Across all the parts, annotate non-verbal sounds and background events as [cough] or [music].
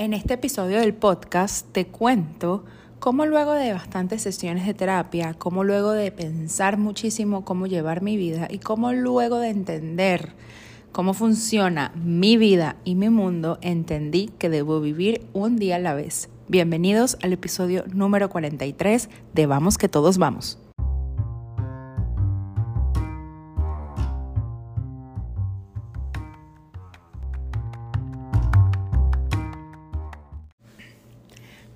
En este episodio del podcast te cuento cómo luego de bastantes sesiones de terapia, cómo luego de pensar muchísimo cómo llevar mi vida y cómo luego de entender cómo funciona mi vida y mi mundo, entendí que debo vivir un día a la vez. Bienvenidos al episodio número 43 de Vamos que todos vamos.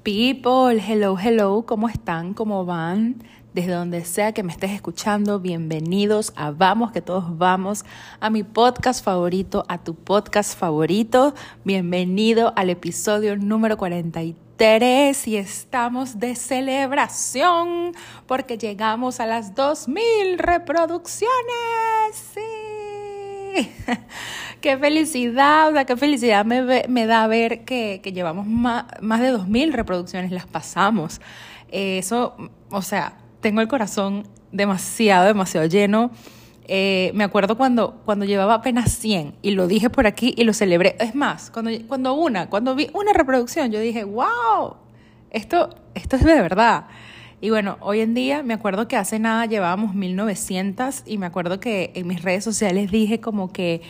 People, hello, hello, ¿cómo están? ¿Cómo van? Desde donde sea que me estés escuchando, bienvenidos a Vamos, que todos vamos, a mi podcast favorito, a tu podcast favorito. Bienvenido al episodio número 43 y estamos de celebración porque llegamos a las 2000 reproducciones. Sí. [laughs] qué felicidad, o sea, qué felicidad me, da ver que, llevamos más, más de 2.000 reproducciones, las pasamos. eso, o sea, tengo el corazón demasiado, demasiado lleno. Eh, me acuerdo cuando, cuando llevaba apenas 100 y lo dije por aquí y lo celebré. Es más, cuando, cuando una, cuando vi una reproducción, yo dije, wow, esto, esto es de verdad. Y bueno, hoy en día me acuerdo que hace nada llevábamos 1900 y me acuerdo que en mis redes sociales dije como que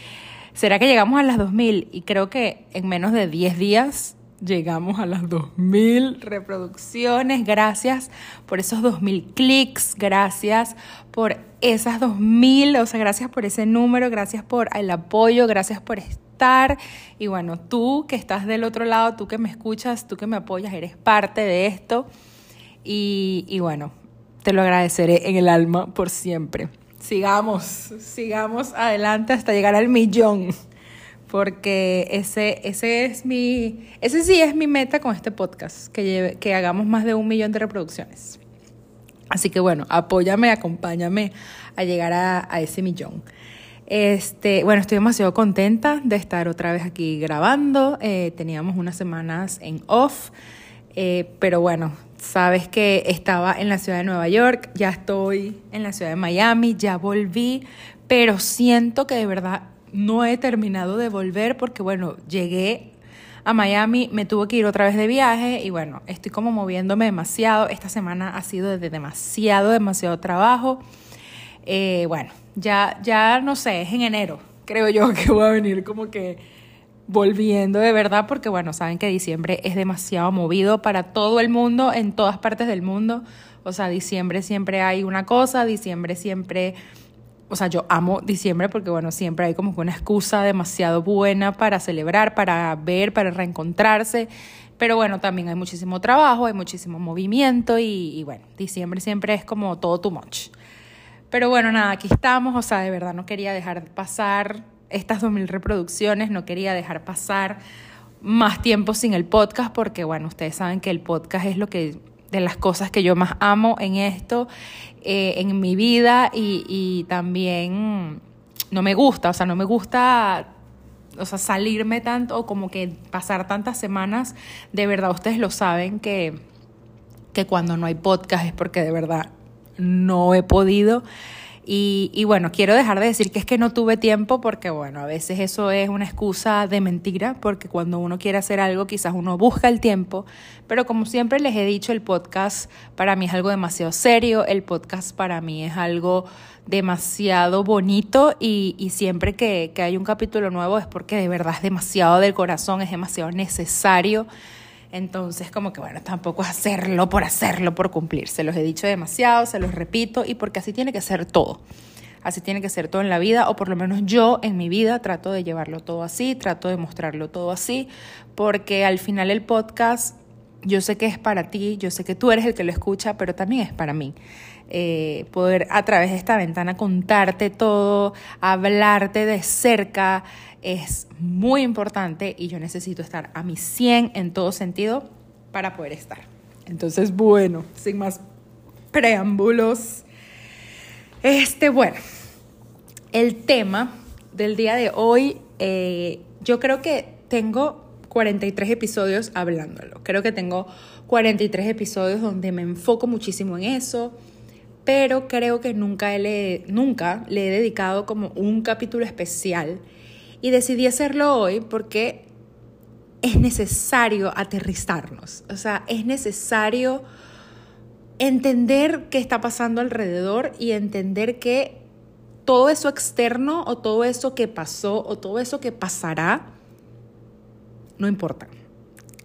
¿será que llegamos a las 2000? Y creo que en menos de 10 días llegamos a las 2000 reproducciones. Gracias por esos 2000 clics, gracias por esas 2000, o sea, gracias por ese número, gracias por el apoyo, gracias por estar. Y bueno, tú que estás del otro lado, tú que me escuchas, tú que me apoyas, eres parte de esto. Y, y bueno, te lo agradeceré en el alma por siempre sigamos, sigamos adelante hasta llegar al millón. Porque ese, ese es mi, ese sí es mi meta con este podcast, que, que hagamos más de un millón de reproducciones. Así que bueno, apóyame, acompáñame a llegar a, ese millón. Este, bueno, estoy demasiado contenta de estar otra vez aquí grabando. Eh, teníamos unas semanas en off, eh, pero bueno, Sabes que estaba en la ciudad de Nueva York, ya estoy en la ciudad de Miami, ya volví, pero siento que de verdad no he terminado de volver porque, bueno, llegué a Miami, me tuve que ir otra vez de viaje y bueno, estoy como moviéndome demasiado. Esta semana ha sido de demasiado, demasiado trabajo. Eh, bueno, ya, ya no sé, es en enero, creo yo [laughs] que voy a venir como que volviendo de verdad, porque bueno, saben que diciembre es demasiado movido para todo el mundo, en todas partes del mundo. O sea, diciembre siempre hay una cosa, diciembre siempre, o sea, yo amo diciembre porque bueno, siempre hay como una excusa demasiado buena para celebrar, para ver, para reencontrarse. Pero bueno, también hay muchísimo trabajo, hay muchísimo movimiento y, bueno, diciembre siempre es como todo too much. Pero bueno, nada, aquí estamos, o sea, de verdad no quería dejar pasar estas 2.000 reproducciones, no quería dejar pasar más tiempo sin el podcast porque, bueno, ustedes saben que el podcast es lo que de las cosas que yo más amo en esto, eh, en mi vida y, también no me gusta, o sea, no me gusta o sea, salirme tanto o como que pasar tantas semanas, de verdad ustedes lo saben que, que cuando no hay podcast es porque de verdad no he podido. Y, bueno, quiero dejar de decir que es que no tuve tiempo porque bueno, a veces eso es una excusa de mentira porque cuando uno quiere hacer algo quizás uno busca el tiempo, pero como siempre les he dicho, el podcast para mí es algo demasiado serio, el podcast para mí es algo demasiado bonito y, y siempre que, que hay un capítulo nuevo es porque de verdad es demasiado del corazón, es demasiado necesario. Entonces, como que bueno, tampoco hacerlo por hacerlo, por cumplir. Se los he dicho demasiado, se los repito, y porque así tiene que ser todo. Así tiene que ser todo en la vida, o por lo menos yo en mi vida trato de llevarlo todo así, trato de mostrarlo todo así, porque al final el podcast yo sé que es para ti, yo sé que tú eres el que lo escucha, pero también es para mí. Eh, poder a través de esta ventana contarte todo, hablarte de cerca, es muy importante y yo necesito estar a mi 100 en todo sentido para poder estar. Entonces, bueno, sin más preámbulos, este, bueno, el tema del día de hoy, eh, yo creo que tengo 43 episodios hablándolo. Creo que tengo 43 episodios donde me enfoco muchísimo en eso, pero creo que nunca le, nunca le he dedicado como un capítulo especial y decidí hacerlo hoy porque es necesario aterrizarnos, o sea, es necesario entender qué está pasando alrededor y entender que todo eso externo o todo eso que pasó o todo eso que pasará, no importa.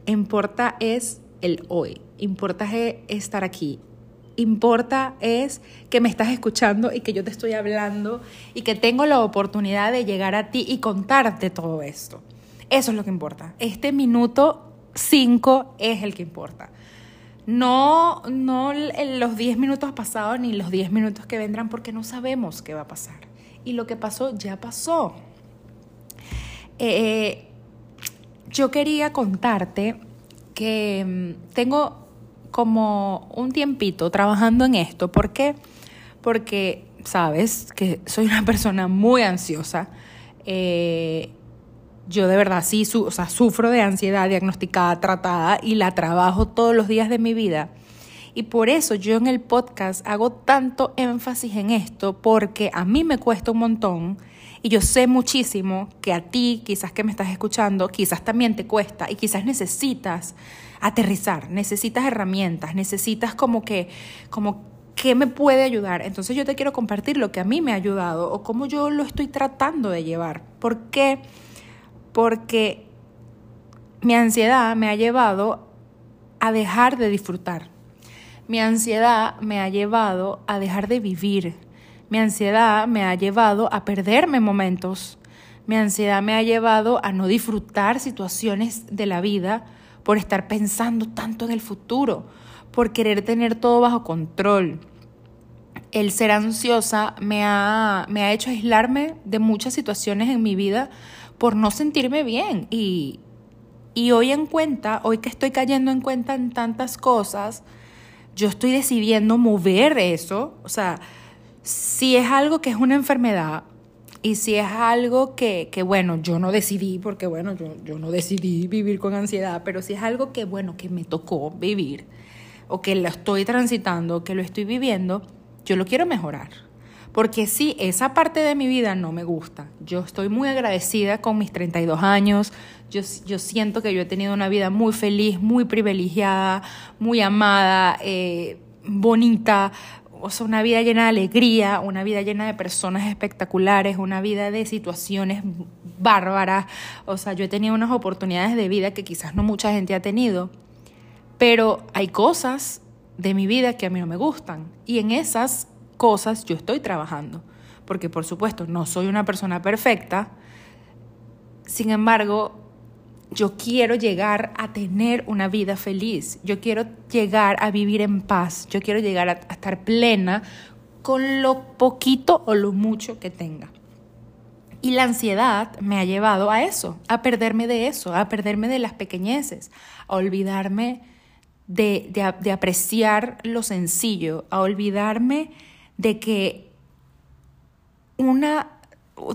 Importa es el hoy, importa es estar aquí, importa es que me estás escuchando y que yo te estoy hablando y que tengo la oportunidad de llegar a ti y contarte todo esto. Eso es lo que importa. Este minuto 5 es el que importa. No, no los 10 minutos pasados ni los 10 minutos que vendrán porque no sabemos qué va a pasar. Y lo que pasó ya pasó. Eh, yo quería contarte que mm, tengo como un tiempito trabajando en esto. ¿Por qué? Porque sabes que soy una [laughs] persona muy ansiosa. Eh, yo de verdad sí o sea, sufro de ansiedad diagnosticada, tratada y la trabajo todos los días de mi vida. Y por eso yo en el podcast hago tanto énfasis en esto, porque a mí me cuesta un montón y yo sé muchísimo que a ti, quizás que me estás escuchando, quizás también te cuesta y quizás necesitas aterrizar, necesitas herramientas, necesitas como que, como qué me puede ayudar. Entonces yo te quiero compartir lo que a mí me ha ayudado o cómo yo lo estoy tratando de llevar. ¿Por qué? Porque mi ansiedad me ha llevado a dejar de disfrutar. Mi ansiedad me ha llevado a dejar de vivir. Mi ansiedad me ha llevado a perderme momentos. Mi ansiedad me ha llevado a no disfrutar situaciones de la vida por estar pensando tanto en el futuro, por querer tener todo bajo control. El ser ansiosa me ha, me ha hecho aislarme de muchas situaciones en mi vida por no sentirme bien. Y, y hoy en cuenta, hoy que estoy cayendo en cuenta en tantas cosas, yo estoy decidiendo mover eso. O sea, si es algo que es una enfermedad y si es algo que, que bueno, yo no decidí, porque bueno, yo, yo no decidí vivir con ansiedad, pero si es algo que, bueno, que me tocó vivir o que lo estoy transitando, que lo estoy viviendo, yo lo quiero mejorar. Porque si esa parte de mi vida no me gusta. Yo estoy muy agradecida con mis 32 años. Yo, yo siento que yo he tenido una vida muy feliz, muy privilegiada, muy amada, eh, bonita, o sea, una vida llena de alegría, una vida llena de personas espectaculares, una vida de situaciones bárbaras. O sea, yo he tenido unas oportunidades de vida que quizás no mucha gente ha tenido, pero hay cosas de mi vida que a mí no me gustan y en esas cosas yo estoy trabajando, porque por supuesto no soy una persona perfecta, sin embargo, yo quiero llegar a tener una vida feliz, yo quiero llegar a vivir en paz, yo quiero llegar a, estar plena con lo poquito o lo mucho que tenga. Y la ansiedad me ha llevado a eso, a perderme de eso, a perderme de las pequeñeces, a olvidarme de, de apreciar lo sencillo, a olvidarme de que una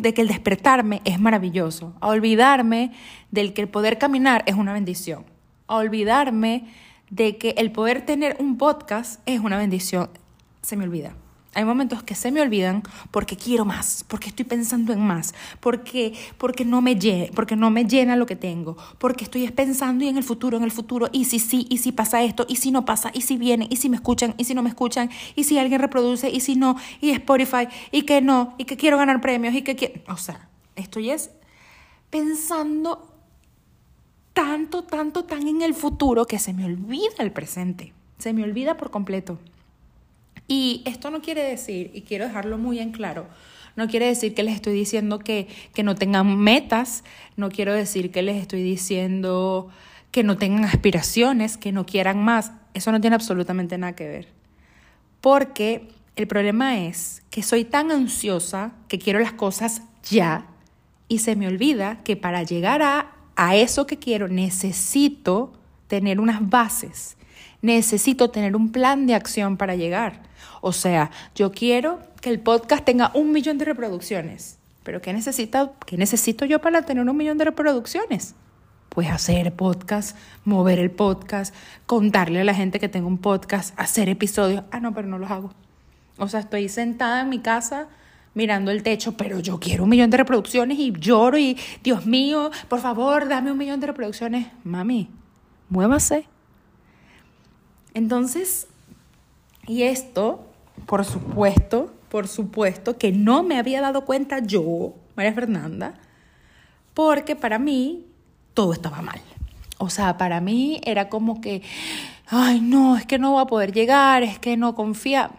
de que el despertarme es maravilloso, a olvidarme del que el poder caminar es una bendición, a olvidarme de que el poder tener un podcast es una bendición, se me olvida. Hay momentos que se me olvidan porque quiero más, porque estoy pensando en más, porque, porque, no me llena, porque no me llena lo que tengo, porque estoy pensando y en el futuro, en el futuro, y si sí, y si pasa esto, y si no pasa, y si viene, y si me escuchan, y si no me escuchan, y si alguien reproduce, y si no, y Spotify, y que no, y que quiero ganar premios, y que quiero... O sea, estoy es pensando tanto, tanto, tan en el futuro que se me olvida el presente, se me olvida por completo. Y esto no quiere decir, y quiero dejarlo muy en claro, no quiere decir que les estoy diciendo que, que no tengan metas, no quiero decir que les estoy diciendo que no tengan aspiraciones, que no quieran más. Eso no tiene absolutamente nada que ver. Porque el problema es que soy tan ansiosa que quiero las cosas ya y se me olvida que para llegar a, a eso que quiero necesito tener unas bases, necesito tener un plan de acción para llegar. O sea, yo quiero que el podcast tenga un millón de reproducciones. ¿Pero qué, qué necesito yo para tener un millón de reproducciones? Pues hacer podcast, mover el podcast, contarle a la gente que tengo un podcast, hacer episodios. Ah, no, pero no los hago. O sea, estoy sentada en mi casa mirando el techo, pero yo quiero un millón de reproducciones y lloro y, Dios mío, por favor, dame un millón de reproducciones. Mami, muévase. Entonces, y esto, por supuesto, por supuesto que no me había dado cuenta yo, María Fernanda, porque para mí todo estaba mal. O sea, para mí era como que, ay, no, es que no voy a poder llegar, es que no confía.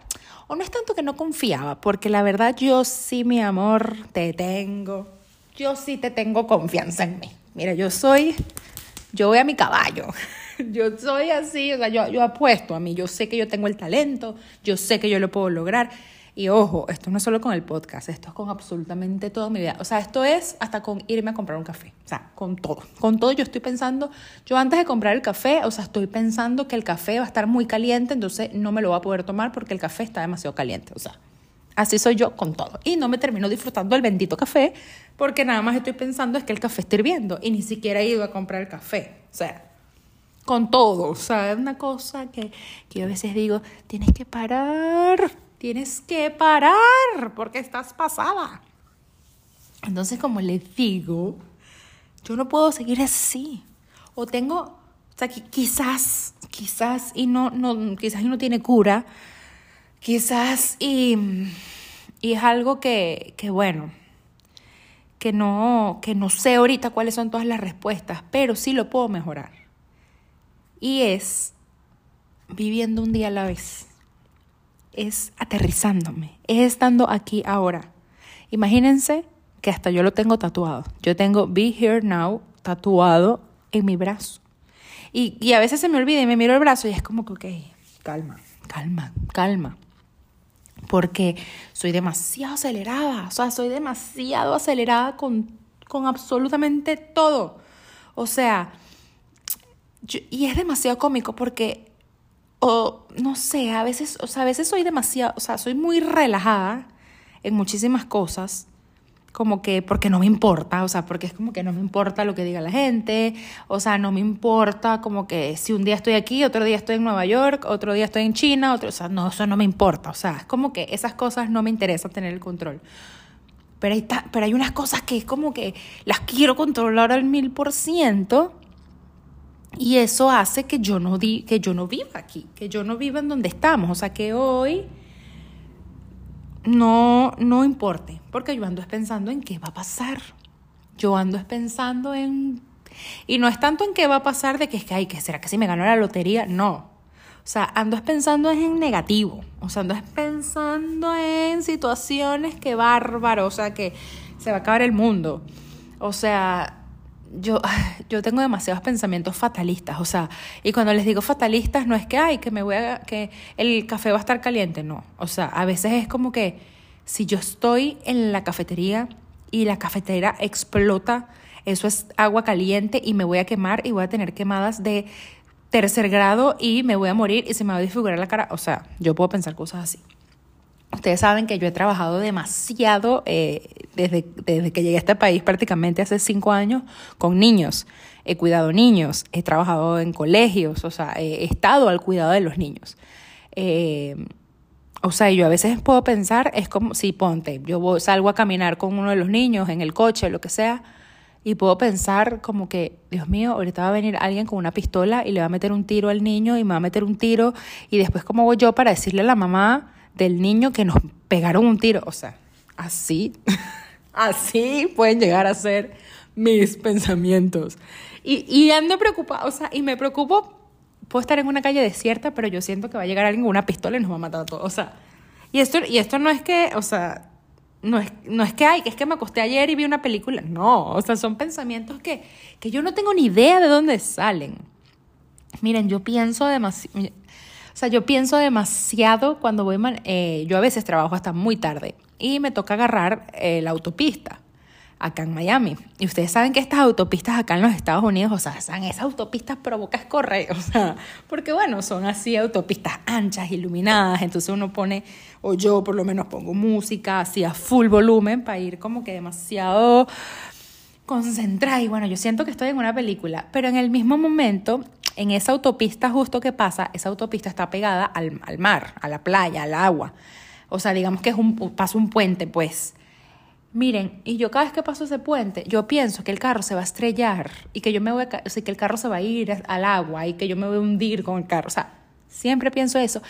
O no es tanto que no confiaba, porque la verdad yo sí, mi amor, te tengo. Yo sí te tengo confianza en mí. Mira, yo soy, yo voy a mi caballo. [laughs] Yo soy así, o sea, yo, yo apuesto a mí, yo sé que yo tengo el talento, yo sé que yo lo puedo lograr. Y ojo, esto no es solo con el podcast, esto es con absolutamente toda mi vida. O sea, esto es hasta con irme a comprar un café. O sea, con todo. Con todo yo estoy pensando, yo antes de comprar el café, o sea, estoy pensando que el café va a estar muy caliente, entonces no me lo voy a poder tomar porque el café está demasiado caliente. O sea, así soy yo con todo. Y no me termino disfrutando el bendito café porque nada más estoy pensando es que el café está hirviendo y ni siquiera he ido a comprar el café. O sea, con todo. O una cosa que, que yo a veces digo, tienes que parar tienes que parar porque estás pasada. Entonces, como les digo, yo no puedo seguir así. O tengo, o sea, quizás, quizás y no, no, quizás no tiene cura, quizás y, y es algo que, que bueno, que no, que no sé ahorita cuáles son todas las respuestas, pero sí lo puedo mejorar. Y es viviendo un día a la vez es aterrizándome, es estando aquí ahora. Imagínense que hasta yo lo tengo tatuado. Yo tengo Be Here Now tatuado en mi brazo. Y, a veces se me olvida y me miro el brazo y es como que, ok, calma, calma, calma. Porque soy demasiado acelerada, o sea, soy demasiado acelerada con, con absolutamente todo. O sea, y es demasiado cómico porque o no sé, a veces, o sea, a veces soy demasiado, o sea, soy muy relajada en muchísimas cosas, como que porque no me importa, o sea, porque es como que no me importa lo que diga la gente, o sea, no me importa como que si un día estoy aquí, otro día estoy en Nueva York, otro día estoy en China, otro, o sea, no, eso no me importa, o sea, es como que esas cosas no me interesa tener el control. Pero hay, pero hay unas cosas que es como que las quiero controlar al mil por ciento y eso hace que yo no di, que yo no viva aquí, que yo no viva en donde estamos, o sea, que hoy no no importe, porque yo ando es pensando en qué va a pasar. Yo ando es pensando en y no es tanto en qué va a pasar de que es que ay, que será que si me gano la lotería, no. O sea, ando es pensando en negativo, o sea, ando es pensando en situaciones que bárbaro, o sea, que se va a acabar el mundo. O sea, yo, [laughs] yo tengo demasiados pensamientos fatalistas, o sea, y cuando les digo fatalistas no es que, ay, que me voy a, que el café va a estar caliente, no, o sea, a veces es como que si yo estoy en la cafetería y la cafetera explota, eso es agua caliente y me voy a quemar y voy a tener quemadas de tercer grado y me voy a morir y se me va a disfigurar la cara, o sea, yo puedo pensar cosas así. Ustedes saben que yo he trabajado demasiado eh, desde, desde que llegué a este país, prácticamente hace cinco años, con niños. He cuidado niños, he trabajado en colegios, o sea, he estado al cuidado de los niños. Eh, o sea, yo a veces puedo pensar, es como si ponte, yo salgo a caminar con uno de los niños en el coche, lo que sea, y puedo pensar como que, Dios mío, ahorita va a venir alguien con una pistola y le va a meter un tiro al niño y me va a meter un tiro, y después cómo voy yo para decirle a la mamá del niño que nos pegaron un tiro. O sea, así, [laughs] así pueden llegar a ser mis pensamientos. Y, y ando preocupada, o sea, y me preocupo, puedo estar en una calle desierta, pero yo siento que va a llegar alguien con una pistola y nos va a matar a todos. O sea, y esto, y esto no es que, o sea, no es, no es que hay, que es que me acosté ayer y vi una película. No, o sea, son pensamientos que, que yo no tengo ni idea de dónde salen. Miren, yo pienso demasiado. O sea, yo pienso demasiado cuando voy, eh, yo a veces trabajo hasta muy tarde y me toca agarrar eh, la autopista acá en Miami. Y ustedes saben que estas autopistas acá en los Estados Unidos, o sea, son esas autopistas provocas correr, [laughs] o sea, porque bueno, son así autopistas anchas, iluminadas, entonces uno pone, o yo por lo menos pongo música así a full volumen para ir como que demasiado concentrada y bueno, yo siento que estoy en una película, pero en el mismo momento en esa autopista justo que pasa, esa autopista está pegada al, mar, a la playa, al agua. O sea, digamos que es un, paso un puente, pues. Miren, y yo cada vez que paso ese puente, yo pienso que el carro se va a estrellar y que yo me voy a, o sea, que el carro se va a ir al agua y que yo me voy a hundir con el carro. O sea, siempre pienso eso.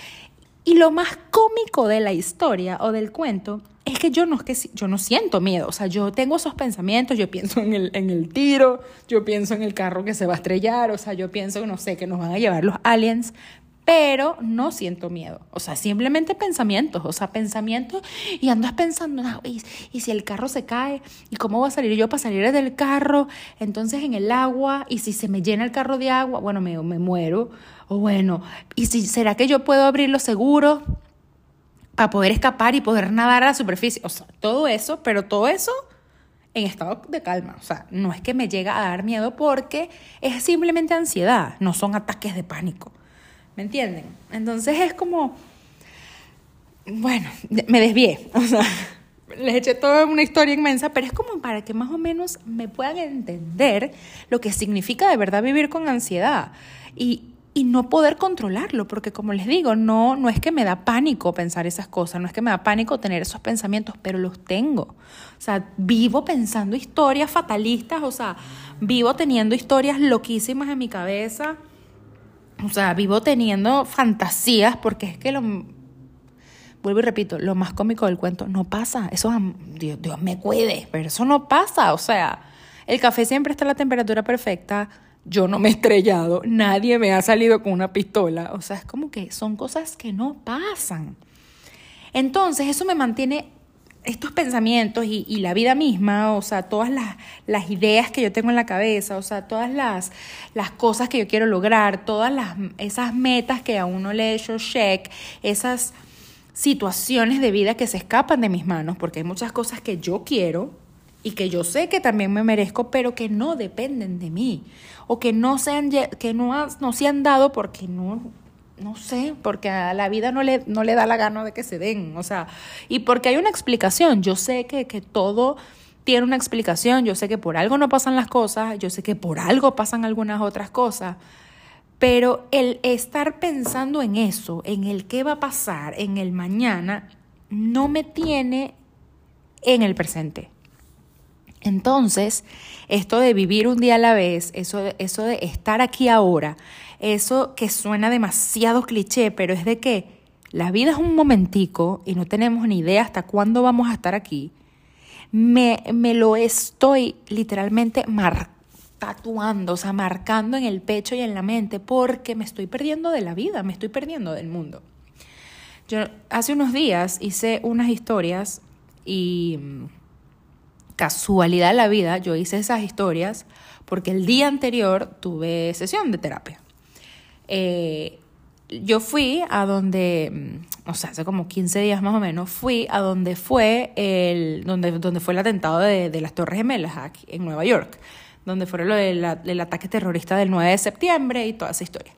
Y lo más cómico de la historia o del cuento es que yo no, que yo no siento miedo, o sea, yo tengo esos pensamientos, yo pienso en el, en el tiro, yo pienso en el carro que se va a estrellar, o sea, yo pienso, no sé, que nos van a llevar los aliens, pero no siento miedo, o sea, simplemente pensamientos, o sea, pensamientos y andas pensando, ¿y, y si el carro se cae, y cómo va a salir yo para salir del carro, entonces en el agua, y si se me llena el carro de agua, bueno, me, me muero, o bueno, y si será que yo puedo abrir los seguros para poder escapar y poder nadar a la superficie. O sea, todo eso, pero todo eso en estado de calma. O sea, no es que me llega a dar miedo porque es simplemente ansiedad, no son ataques de pánico. ¿Me entienden? Entonces es como, bueno, me desvié. [laughs] O sea, les eché toda una historia inmensa, pero es como para que más o menos me puedan entender lo que significa de verdad vivir con ansiedad. Y, y no poder controlarlo, porque como les digo, no, no es que me da pánico pensar esas cosas, no es que me da pánico tener esos pensamientos, pero los tengo. O sea, vivo pensando historias fatalistas, o sea, vivo teniendo historias loquísimas en mi cabeza, o sea, vivo teniendo fantasías, porque es que lo, vuelvo y repito, lo más cómico del cuento no pasa, eso, Dios, Dios me cuide, pero eso no pasa, o sea, el café siempre está a la temperatura perfecta, yo no me he estrellado, nadie me ha salido con una pistola, o sea, es como que son cosas que no pasan. Entonces, eso me mantiene estos pensamientos y, la vida misma, o sea, todas las, ideas que yo tengo en la cabeza, o sea, todas las, las cosas que yo quiero lograr, todas las, esas metas que a uno le he hecho check, esas situaciones de vida que se escapan de mis manos, porque hay muchas cosas que yo quiero, y que yo sé que también me merezco, pero que no dependen de mí o que no se han, que no, no se han dado porque no, no sé, porque a la vida no le, no le da la gana de que se den, o sea, y porque hay una explicación, yo sé que, que todo tiene una explicación, yo sé que por algo no pasan las cosas, yo sé que por algo pasan algunas otras cosas, pero el estar pensando en eso, en el qué va a pasar, en el mañana, no me tiene en el presente. Entonces, esto de vivir un día a la vez, eso, eso de estar aquí ahora, eso que suena demasiado cliché, pero es de que la vida es un momentico y no tenemos ni idea hasta cuándo vamos a estar aquí, me, me lo estoy literalmente mar tatuando, o sea, marcando en el pecho y en la mente, porque me estoy perdiendo de la vida, me estoy perdiendo del mundo. Yo hace unos días hice unas historias y casualidad de la vida, yo hice esas historias porque el día anterior tuve sesión de terapia. Eh, yo fui a donde, mm, o sea, hace como 15 días más o menos, fui a donde fue el, donde, donde fue el atentado de, las Torres Gemelas aquí en Nueva York, donde fue lo del ataque terrorista del 9 de septiembre y toda esa historia.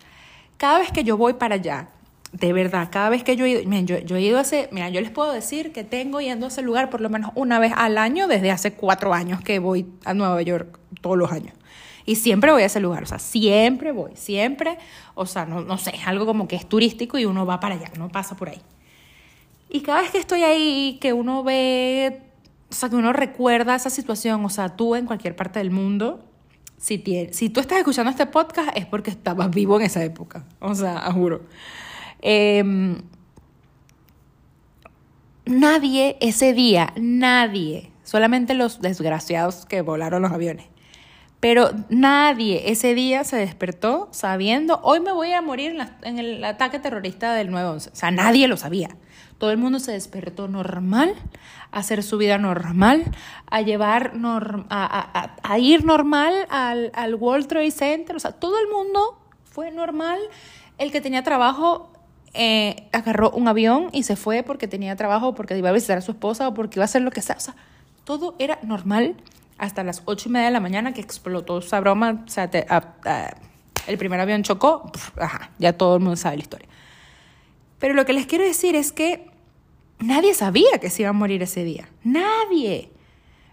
Cada vez que yo voy para allá, de verdad, cada vez que yo he ido, miren, yo, he ido a ese, mira, yo les puedo decir que tengo yendo a ese lugar por lo menos una vez al año desde hace cuatro años que voy a Nueva York todos los años. Y siempre voy a ese lugar, o sea, siempre voy, siempre, o sea, no, no sé, es algo como que es turístico y uno va para allá, no pasa por ahí. Y cada vez que estoy ahí, que uno ve, o sea, que uno recuerda esa situación, o sea, tú en cualquier parte del mundo, si, si tú estás escuchando este podcast es porque estabas vivo en esa época, o sea, juro. Em, nadie ese día, nadie, solamente los desgraciados que volaron los aviones, pero nadie ese día se despertó sabiendo, hoy me voy a morir en, el ataque terrorista del 9-11. O sea, nadie lo sabía. Todo el mundo se despertó normal, a hacer su vida normal, a llevar, a, ir normal al, al World Trade Center. O sea, todo el mundo fue normal. El que tenía trabajo eh, agarró un avión y se fue porque tenía trabajo, porque iba a visitar a su esposa o porque iba a hacer lo que sea. O sea, todo era normal hasta las ocho y media de la mañana que explotó esa broma. O sea, el primer avión chocó, ya todo el mundo sabe la historia. Pero lo que les quiero decir es que nadie sabía que se iba a morir ese día. Nadie.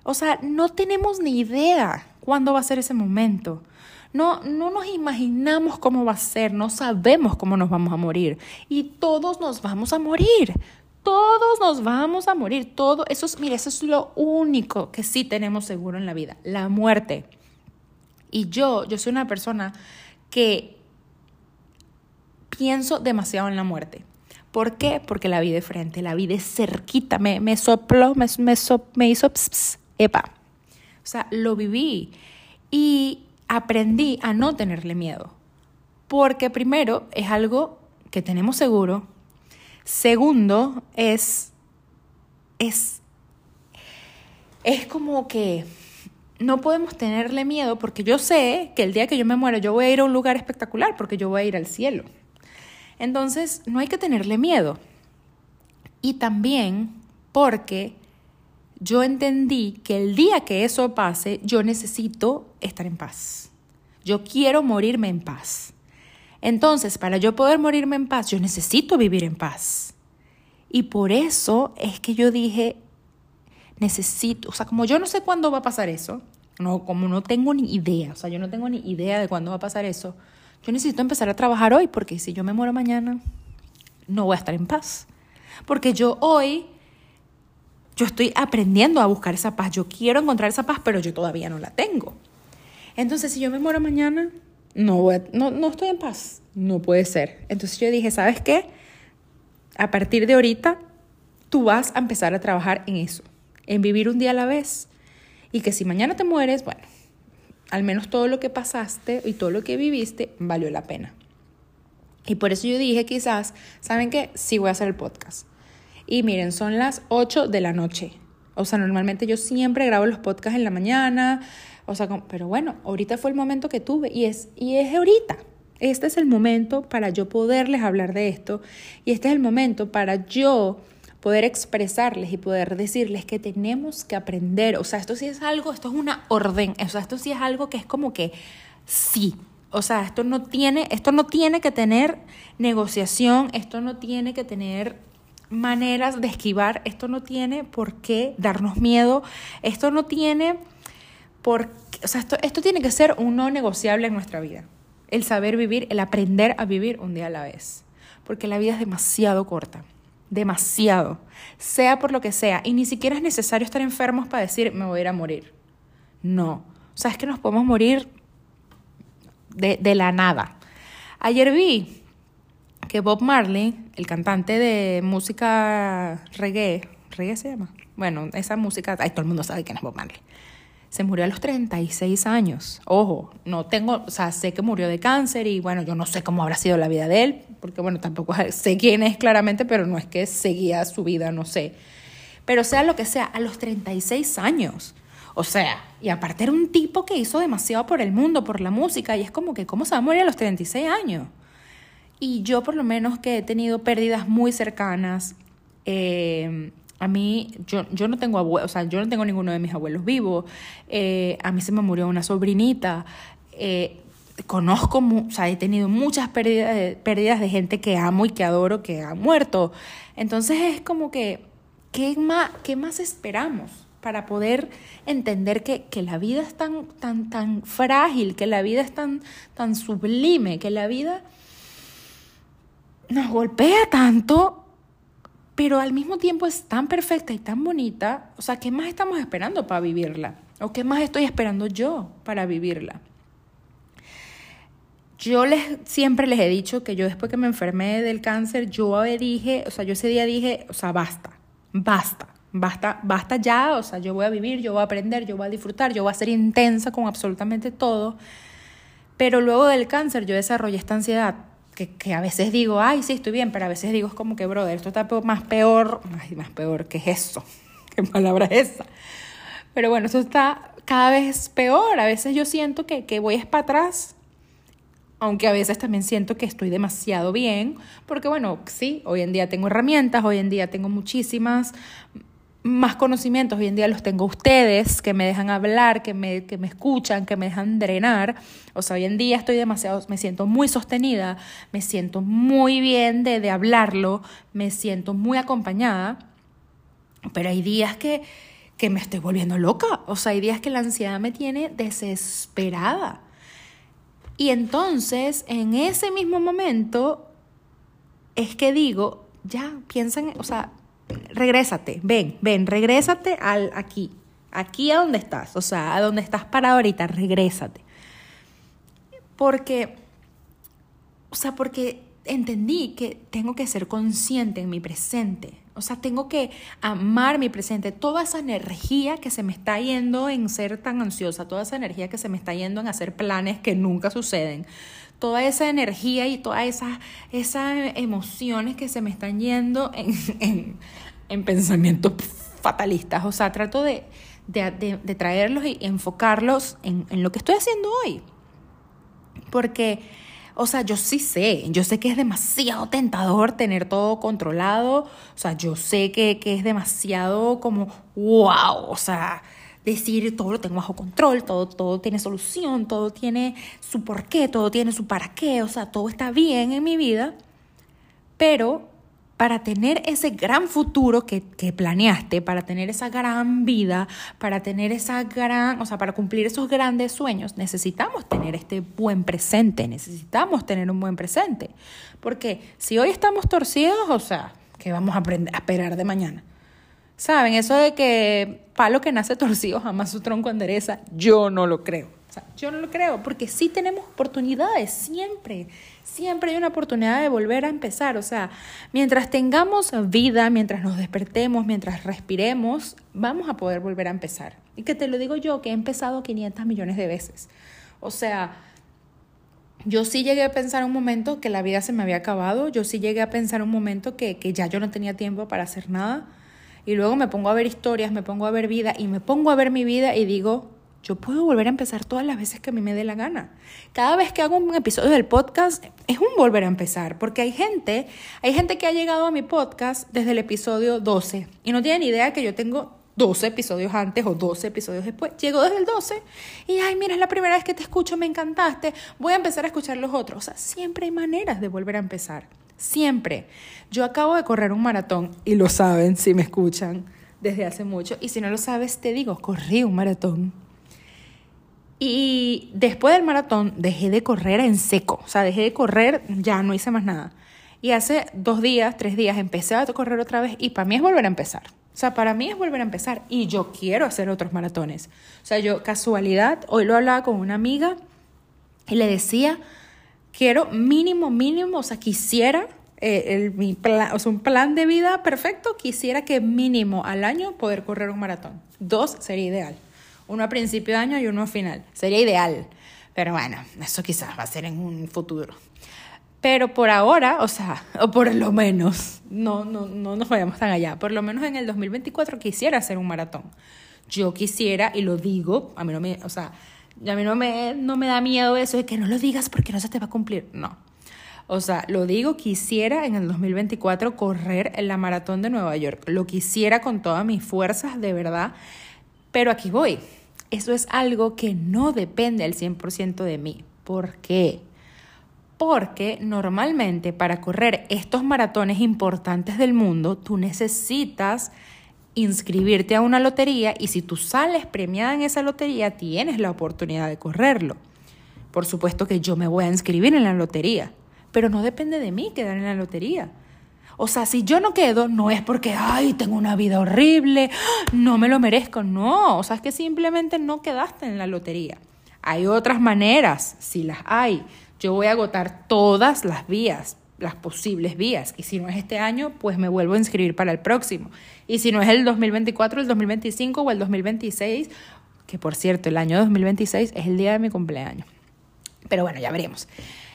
O sea, no tenemos ni idea cuándo va a ser ese momento. No, no nos imaginamos cómo va a ser, no sabemos cómo nos vamos a morir. Y todos nos vamos a morir. Todos nos vamos a morir, todo eso es, mire, eso es lo único que sí tenemos seguro en la vida, la muerte. Y yo, yo soy una persona que pienso demasiado en la muerte. ¿Por qué? Porque la vi de frente, la vi de cerquita, me, me sopló, me, me, me hizo pss, epa. O sea, lo viví y aprendí a no tenerle miedo. Porque primero es algo que tenemos seguro. Segundo es, es, es como que no podemos tenerle miedo porque yo sé que el día que yo me muera yo voy a ir a un lugar espectacular porque yo voy a ir al cielo. Entonces, no hay que tenerle miedo. Y también porque yo entendí que el día que eso pase, yo necesito estar en paz. Yo quiero morirme en paz. Entonces, para yo poder morirme en paz, yo necesito vivir en paz. Y por eso es que yo dije, necesito, o sea, como yo no sé cuándo va a pasar eso, no, como no tengo ni idea, o sea, yo no tengo ni idea de cuándo va a pasar eso, yo necesito empezar a trabajar hoy porque si yo me muero mañana, no voy a estar en paz. Porque yo hoy, yo estoy aprendiendo a buscar esa paz. Yo quiero encontrar esa paz, pero yo todavía no la tengo. Entonces, si yo me muero mañana, no, no, no estoy en paz. No puede ser. Entonces yo dije, ¿sabes qué? A partir de ahorita, tú vas a empezar a trabajar en eso, en vivir un día a la vez. Y que si mañana te mueres, bueno, al menos todo lo que pasaste y todo lo que viviste valió la pena. Y por eso yo dije quizás, ¿saben qué? Sí voy a hacer el podcast. Y miren, son las 8 de la noche. O sea, normalmente yo siempre grabo los podcasts en la mañana. O sea, pero bueno, ahorita fue el momento que tuve y es, y es ahorita. Este es el momento para yo poderles hablar de esto y este es el momento para yo poder expresarles y poder decirles que tenemos que aprender. O sea, esto sí es algo, esto es una orden, o sea, esto sí es algo que es como que sí. O sea, esto no tiene, esto no tiene que tener negociación, esto no tiene que tener maneras de esquivar, esto no tiene por qué darnos miedo, esto no tiene por o sea, esto, esto tiene que ser un no negociable en nuestra vida. El saber vivir, el aprender a vivir un día a la vez. Porque la vida es demasiado corta demasiado, sea por lo que sea, y ni siquiera es necesario estar enfermos para decir me voy a ir a morir. No, o sea, es que nos podemos morir de, de la nada. Ayer vi que Bob Marley, el cantante de música reggae, reggae se llama, bueno, esa música, ay, todo el mundo sabe quién es Bob Marley se murió a los 36 años. Ojo, no tengo, o sea, sé que murió de cáncer y bueno, yo no sé cómo habrá sido la vida de él, porque bueno, tampoco [laughs] sé quién es claramente, pero no es que seguía su vida, no sé. Pero sea lo que sea, a los 36 años. O sea, y aparte era un tipo que hizo demasiado por el mundo, por la música, y es como que, ¿cómo se va a morir a los 36 años? Y yo por lo menos que he tenido pérdidas muy cercanas, eh, a mí, yo, yo no tengo abuelos, o sea, yo no tengo ninguno de mis abuelos vivos. Eh, a mí se me murió una sobrinita. Eh, conozco, o sea, he tenido muchas pérdidas de, pérdidas de gente que amo y que adoro que ha muerto. Entonces es como que, ¿qué más, qué más esperamos? para poder entender que, que, la vida es tan, tan, tan frágil, que la vida es tan, tan sublime, que la vida nos golpea tanto pero al mismo tiempo es tan perfecta y tan bonita, o sea, ¿qué más estamos esperando para vivirla? ¿O qué más estoy esperando yo para vivirla? Yo les, siempre les he dicho que yo después que me enfermé del cáncer, yo dije, o sea, yo ese día dije, o sea, basta, basta, basta, basta ya, o sea, yo voy a vivir, yo voy a aprender, yo voy a disfrutar, yo voy a ser intensa con absolutamente todo. Pero luego del cáncer yo desarrollé esta ansiedad que, a veces digo, ay, sí, estoy bien, pero a veces digo, es como que, brother, esto está más peor, ay, más peor, ¿qué es eso? [laughs] ¿Qué palabra es esa? Pero bueno, esto está cada vez peor. A veces yo siento que, que voy es para atrás, aunque a veces también siento que estoy demasiado bien, porque bueno, sí, hoy en día tengo herramientas, hoy en día tengo muchísimas más conocimientos hoy en día los tengo ustedes, que me dejan hablar, que me, que me escuchan, que me dejan drenar. O sea, hoy en día estoy demasiado, me siento muy sostenida, me siento muy bien de, de hablarlo, me siento muy acompañada, pero hay días que, que me estoy volviendo loca. O sea, hay días que la ansiedad me tiene desesperada. Y entonces, en ese mismo momento, es que digo, ya, piensan, o sea, regrésate, ven, ven, regrésate al aquí, aquí a donde estás, o sea, a donde estás parado ahorita, regrésate. Porque, o sea, porque entendí que tengo que ser consciente en mi presente. O sea, tengo que amar mi presente. Toda esa energía que se me está yendo en ser tan ansiosa, toda esa energía que se me está yendo en hacer planes que nunca suceden, toda esa energía y todas esas, esas emociones que se me están yendo en, [laughs] en, pensamientos fatalistas. O sea, trato de, de, traerlos y enfocarlos en, en lo que estoy haciendo hoy. Porque o sea, yo sí sé, yo sé que es demasiado tentador tener todo controlado, o sea, yo sé que, es demasiado como, wow, o sea, decir todo lo tengo bajo control, todo, todo tiene solución, todo tiene su porqué, todo tiene su para qué, o sea, todo está bien en mi vida, pero para tener ese gran futuro que, planeaste, para tener esa gran vida, para tener esa gran, o sea, para cumplir esos grandes sueños, necesitamos tener este buen presente, necesitamos tener un buen presente. Porque si hoy estamos torcidos, o sea, ¿qué vamos a, aprender, a esperar de mañana? ¿Saben? Eso de que palo que nace torcido jamás su tronco endereza, yo no lo creo. Yo no lo creo, porque sí tenemos oportunidades, siempre siempre hay una oportunidad de volver a empezar. O sea, mientras tengamos vida, mientras nos despertemos, mientras respiremos, vamos a poder volver a empezar. Y que te lo digo yo, que he empezado 500 millones de veces. O sea, yo sí llegué a pensar un momento que la vida se me había acabado, yo sí llegué a pensar un momento que, que ya yo no tenía tiempo para hacer nada. Y luego me pongo a ver historias, me pongo a ver vida y me pongo a ver mi vida y digo, yo puedo volver a empezar todas las veces que a mí me dé la gana. Cada vez que hago un episodio del podcast es un volver a empezar, porque hay gente, hay gente que ha llegado a mi podcast desde el episodio 12 y no tienen idea que yo tengo 12 episodios antes o 12 episodios después. Llego desde el 12 y, ay, mira, es la primera vez que te escucho, me encantaste, voy a empezar a escuchar los otros. O sea, siempre hay maneras de volver a empezar. Siempre. Yo acabo de correr un maratón y lo saben si me escuchan desde hace mucho. Y si no lo sabes, te digo, corrí un maratón y después del maratón dejé de correr en seco, o sea, dejé de correr, ya no hice más nada. Y hace dos días, tres días empecé a correr otra vez y para mí es volver a empezar. O sea, para mí es volver a empezar y yo quiero hacer otros maratones. O sea, yo casualidad, hoy lo hablaba con una amiga y le decía, quiero mínimo, mínimo, o sea, quisiera eh, el, mi plan, o sea, un plan de vida perfecto, quisiera que mínimo al año poder correr un maratón. Dos sería ideal uno a principio de año y uno a final. Sería ideal, pero bueno, eso quizás va a ser en un futuro. Pero por ahora, o sea, [laughs] o por lo menos, no, no, no nos vayamos tan allá, por lo menos en el 2024 quisiera hacer un maratón. Yo quisiera, y lo digo, a mí no me, o sea, a mí no me, no me da miedo eso de que no lo digas porque no se te va a cumplir. No. O sea, lo digo, quisiera en el 2024 correr en la maratón de Nueva York. Lo quisiera con todas mis fuerzas, de verdad. Pero aquí voy. Eso es algo que no depende al 100% de mí. ¿Por qué? Porque normalmente para correr estos maratones importantes del mundo, tú necesitas inscribirte a una lotería y si tú sales premiada en esa lotería, tienes la oportunidad de correrlo. Por supuesto que yo me voy a inscribir en la lotería, pero no depende de mí quedar en la lotería. O sea, si yo no quedo, no es porque, ay, tengo una vida horrible, no me lo merezco. No, o sea, es que simplemente no quedaste en la lotería. Hay otras maneras, si las hay. Yo voy a agotar todas las vías, las posibles vías. Y si no es este año, pues me vuelvo a inscribir para el próximo. Y si no es el 2024, el 2025 o el 2026, que por cierto, el año 2026 es el día de mi cumpleaños. Pero bueno, ya veremos.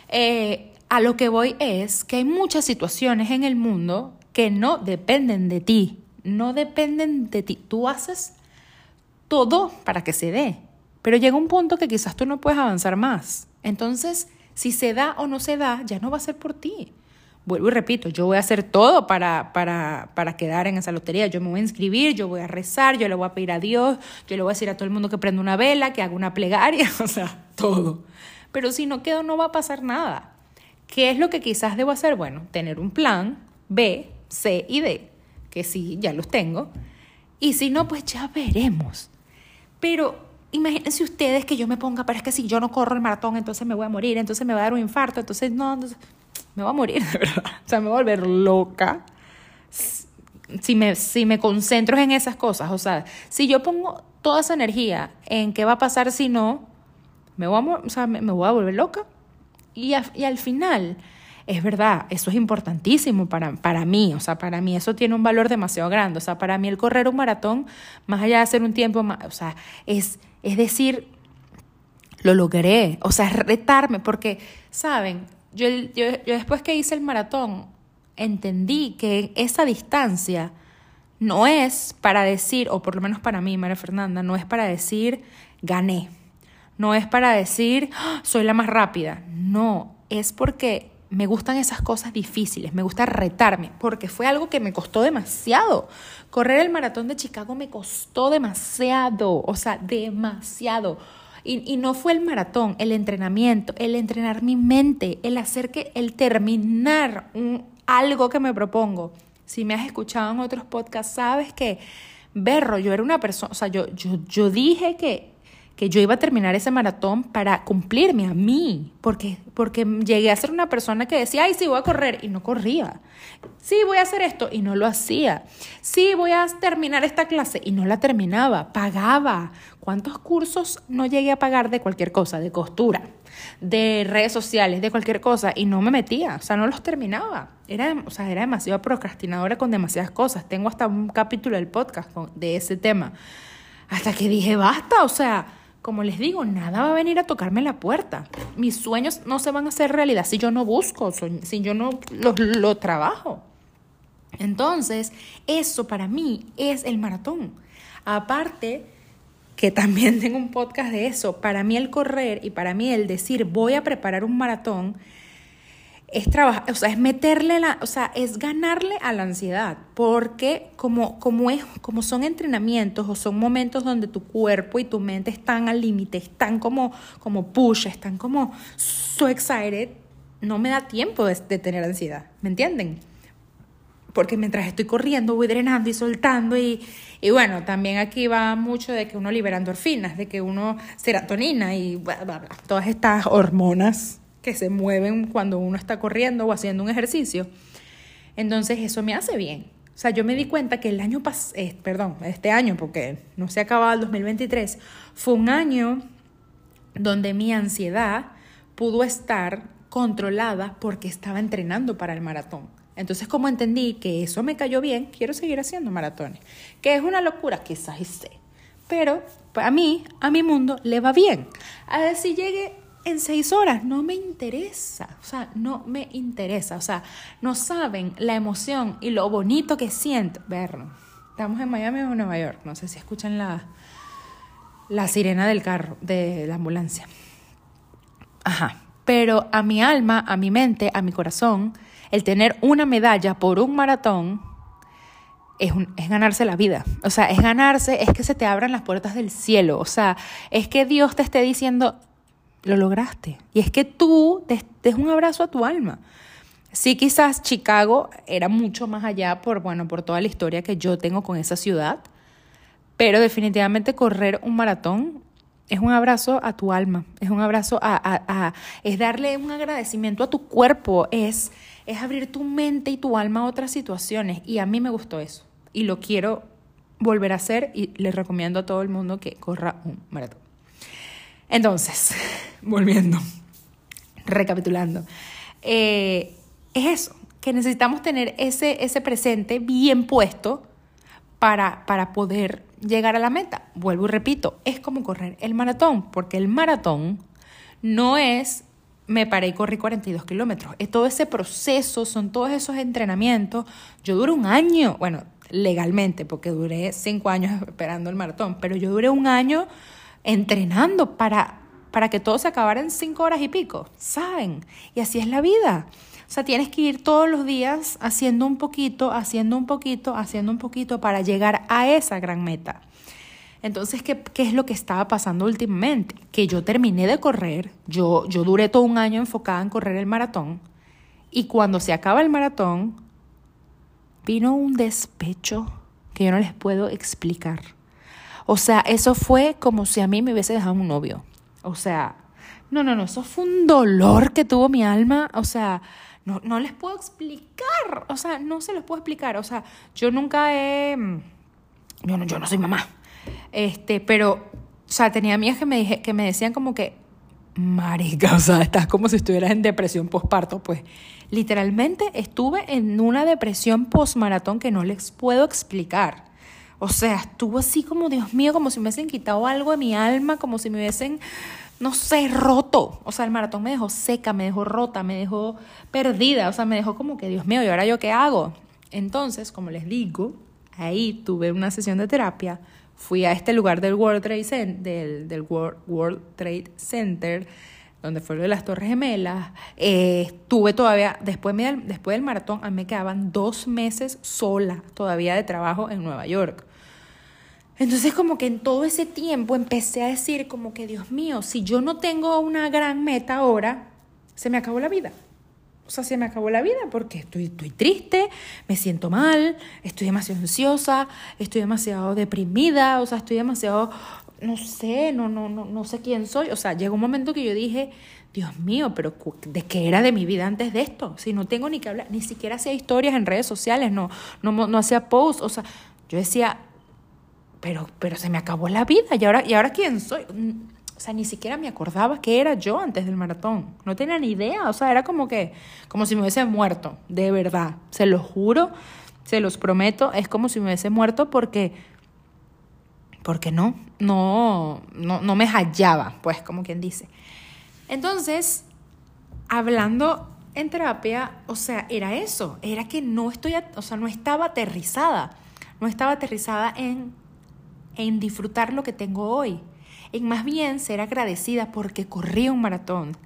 Eh, a lo que voy es que hay muchas situaciones en el mundo que no dependen de ti, no dependen de ti. Tú haces todo para que se dé, pero llega un punto que quizás tú no puedes avanzar más. Entonces, si se da o no se da, ya no va a ser por ti. Vuelvo y repito, yo voy a hacer todo para, para, para quedar en esa lotería. Yo me voy a inscribir, yo voy a rezar, yo le voy a pedir a Dios, yo le voy a decir a todo el mundo que prenda una vela, que haga una plegaria, [laughs] o sea, todo. Pero si no quedo, no va a pasar nada. ¿Qué es lo que quizás debo hacer? Bueno, tener un plan B, C y D, que sí, ya los tengo. Y si no, pues ya veremos. Pero imagínense ustedes que yo me ponga, pero es que si yo no corro el maratón, entonces me voy a morir, entonces me va a dar un infarto, entonces no, me voy a morir. [laughs] O sea, me voy a volver loca. si me, si me concentro en esas cosas, o sea, si yo pongo toda esa energía en qué va a pasar si no, me voy a, o sea, me, voy a volver loca. Y al final, es verdad, eso es importantísimo para, para mí, o sea, para mí eso tiene un valor demasiado grande, o sea, para mí el correr un maratón, más allá de hacer un tiempo, o sea, es, es decir, lo logré, o sea, retarme, porque, ¿saben? Yo, yo, yo después que hice el maratón, entendí que esa distancia no es para decir, o por lo menos para mí, María Fernanda, no es para decir gané, no es para decir ¡Ah! soy la más rápida, no, es porque me gustan esas cosas difíciles, me gusta retarme, porque fue algo que me costó demasiado. Correr el maratón de Chicago me costó demasiado, o sea, demasiado. Y, y, no fue el maratón, el entrenamiento, el entrenar mi mente, el hacer que, el terminar un, algo que me propongo. Si me has escuchado en otros podcasts, sabes que, berro, yo era una persona, o sea, yo, yo, yo dije que, que yo iba a terminar ese maratón para cumplirme a mí, porque, porque llegué a ser una persona que decía, ay, sí, voy a correr, y no corría. Sí, voy a hacer esto, y no lo hacía. Sí, voy a terminar esta clase, y no la terminaba, pagaba. ¿Cuántos cursos no llegué a pagar de cualquier cosa, de costura, de redes sociales, de cualquier cosa, y no me metía, o sea, no los terminaba. Era, o sea, era demasiado procrastinadora con demasiadas cosas. Tengo hasta un capítulo del podcast de ese tema. Hasta que dije, basta, o sea, como les digo, nada va a venir a tocarme la puerta. Mis sueños no se van a hacer realidad si yo no busco, si yo no lo, trabajo. Entonces, eso para mí es el maratón. Aparte, que también [laughs] tengo un podcast de eso, para mí el correr y para mí el decir voy a preparar un maratón es trabajar, o sea, es meterle la, o sea, es ganarle a la ansiedad, porque como, como, es, como son entrenamientos o son momentos donde tu cuerpo y tu mente están al límite, están como, como push, están como so excited, no me da tiempo de, tener ansiedad, ¿me entienden? Porque mientras estoy corriendo voy drenando y soltando y, y bueno, también aquí va mucho de que uno libera endorfinas, de que uno serotonina y bla, bla, bla, todas estas hormonas que se mueven cuando uno está corriendo o haciendo un ejercicio. Entonces eso me hace bien. O sea, yo me di cuenta que el año pasado, eh, perdón, este año, porque no se ha acabado el 2023, fue un año donde mi ansiedad pudo estar controlada porque estaba entrenando para el maratón. Entonces, como entendí que eso me cayó bien, quiero seguir haciendo maratones. Que es una locura, quizás sé. Pero a mí, a mi mundo, le va bien. A ver si llegue en seis horas. No me interesa. O sea, no me interesa. O sea, no saben la emoción y lo bonito que siento. Verlo. Estamos en Miami o Nueva York. No sé si escuchan la, la sirena del carro, de la ambulancia. Ajá. Pero a mi alma, a mi mente, a mi corazón, el tener una medalla por un maratón es, es, ganarse la vida. O sea, es ganarse, es que se te abran las puertas del cielo. O sea, es que Dios te esté diciendo, lo lograste. Y es que tú te des un abrazo a tu alma. Sí, quizás Chicago era mucho más allá por, bueno, por toda la historia que yo tengo con esa ciudad, pero definitivamente correr un maratón es un abrazo a tu alma, es un abrazo a, es darle un agradecimiento a tu cuerpo, es, es abrir tu mente y tu alma a otras situaciones. Y a mí me gustó eso y lo quiero volver a hacer y les recomiendo a todo el mundo que corra un maratón. Entonces, [laughs] volviendo, recapitulando, eh, es eso, que necesitamos tener ese, ese presente bien puesto para, para poder llegar a la meta. Vuelvo y repito, es como correr el maratón, porque el maratón no es me paré y corrí 42 kilómetros. Es todo ese proceso, son todos esos entrenamientos. Yo duré un año, bueno, legalmente, porque duré cinco años [laughs] esperando el maratón, pero yo duré un año entrenando para, para que todo se acabara en cinco horas y pico, ¿saben? Y así es la vida. O sea, tienes que ir todos los días haciendo un poquito, haciendo un poquito, haciendo un poquito para llegar a esa gran meta. Entonces, ¿qué, qué es lo que estaba pasando últimamente? Que yo terminé de correr, yo, yo duré todo un año enfocada en correr el maratón, y cuando se acaba el maratón, vino un despecho que yo no les puedo explicar. O sea, eso fue como si a mí me hubiese dejado un novio. O sea, No, no, no, eso fue un dolor que tuvo mi alma, o sea, no, no les puedo explicar, o sea, no se los puedo explicar, o sea, yo nunca he, yo no, yo no soy mamá, este, pero, o sea, tenía amigas que me, dije, que me decían como que, marica, o sea, estás como si estuvieras en depresión postparto, pues, literalmente estuve en una depresión postmaratón que no les puedo explicar. O sea, estuvo así como, Dios mío, como si me hubiesen quitado algo de mi alma, como si me hubiesen no sé, roto. O sea, el maratón me dejó seca, me dejó rota, me dejó perdida. O sea, me dejó como que, Dios mío, ¿y ahora yo qué hago? Entonces, como les digo, ahí tuve una sesión de terapia. Fui a este lugar del World Trade Center, del, del World, Trade Center, donde fue lo de las Torres Gemelas. Eh, tuve todavía, después, después del maratón, a mí me quedaban dos meses sola todavía de trabajo en Nueva York. Entonces como que en todo ese tiempo empecé a decir como que, Dios mío, si yo no tengo una gran meta ahora, se me acabó la vida. O sea, se me acabó la vida porque estoy, estoy triste, me siento mal, estoy demasiado ansiosa, estoy demasiado deprimida, o sea, estoy demasiado, no sé, no, no, no, no sé quién soy. O sea, llegó un momento que yo dije, Dios mío, pero ¿de qué era de mi vida antes de esto? Si no tengo ni que hablar, ni siquiera hacía historias en redes sociales, no, no, no hacía posts, o sea, yo decía, pero, pero se me acabó la vida. ¿Y ahora, ¿Y ahora quién soy? O sea, ni siquiera me acordaba que era yo antes del maratón. No tenía ni idea. O sea, era como que, como si me hubiese muerto, de verdad. Se lo juro, se los prometo. Es como si me hubiese muerto porque, porque no, no, no, no me hallaba, pues, como quien dice. Entonces, hablando en terapia, o sea, era eso. Era que no estoy, o sea, no estaba aterrizada. No estaba aterrizada en en disfrutar lo que tengo hoy, en más bien ser agradecida porque corrí un maratón,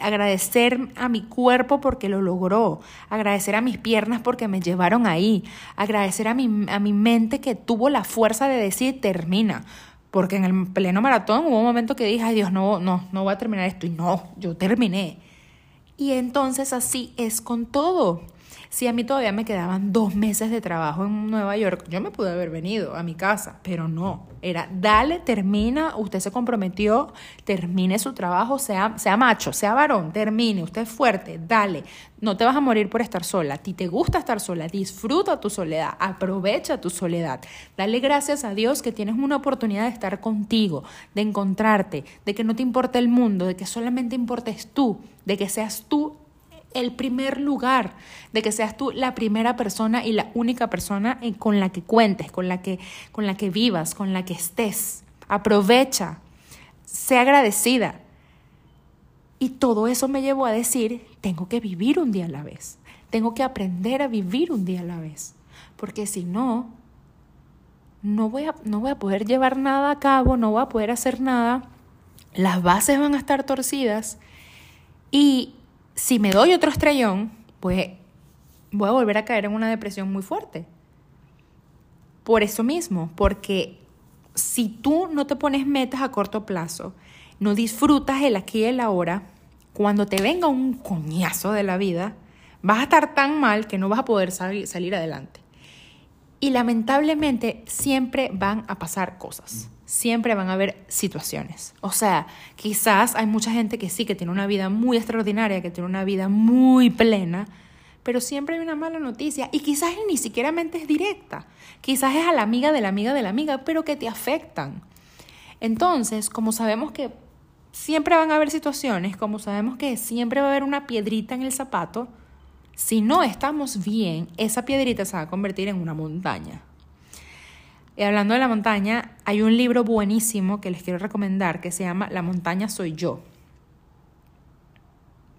agradecer a mi cuerpo porque lo logró, agradecer a mis piernas porque me llevaron ahí, agradecer a mi, a mi mente que tuvo la fuerza de decir termina. Porque en el pleno maratón hubo un momento que dije, ay Dios, no, no, no voy a terminar esto. Y no, yo terminé. Y entonces así es con todo. Si a mí todavía me quedaban dos meses de trabajo en Nueva York, yo me pude haber venido a mi casa, pero no. Era, dale, termina, usted se comprometió, termine su trabajo, sea, sea macho, sea varón, termine, usted es fuerte, dale. No te vas a morir por estar sola. A ti te gusta estar sola, disfruta tu soledad, aprovecha tu soledad. Dale gracias a Dios que tienes una oportunidad de estar contigo, de encontrarte, de que no te importe el mundo, de que solamente importes tú, de que seas tú el primer lugar, de que seas tú la primera persona y la única persona con la que cuentes, con la que, con la que vivas, con la que estés. Aprovecha, sé agradecida. Y todo eso me llevó a decir, tengo que vivir un día a la vez, tengo que aprender a vivir un día a la vez, porque si no, no voy a, no voy a poder llevar nada a cabo, no voy a poder hacer nada, las bases van a estar torcidas y si me doy otro estrellón, pues voy a volver a caer en una depresión muy fuerte. Por eso mismo, porque si tú no te pones metas a corto plazo, no disfrutas el aquí y el ahora, cuando te venga un coñazo de la vida, vas a estar tan mal que no vas a poder salir adelante. Y lamentablemente siempre van a pasar cosas siempre van a haber situaciones. O sea, quizás hay mucha gente que sí, que tiene una vida muy extraordinaria, que tiene una vida muy plena, pero siempre hay una mala noticia y quizás ni siquiera es directa. Quizás es a la amiga de la amiga de la amiga, pero que te afectan. Entonces, como sabemos que siempre van a haber situaciones, como sabemos que siempre va a haber una piedrita en el zapato, si no estamos bien, esa piedrita se va a convertir en una montaña. Y hablando de la montaña, hay un libro buenísimo que les quiero recomendar que se llama La montaña soy yo.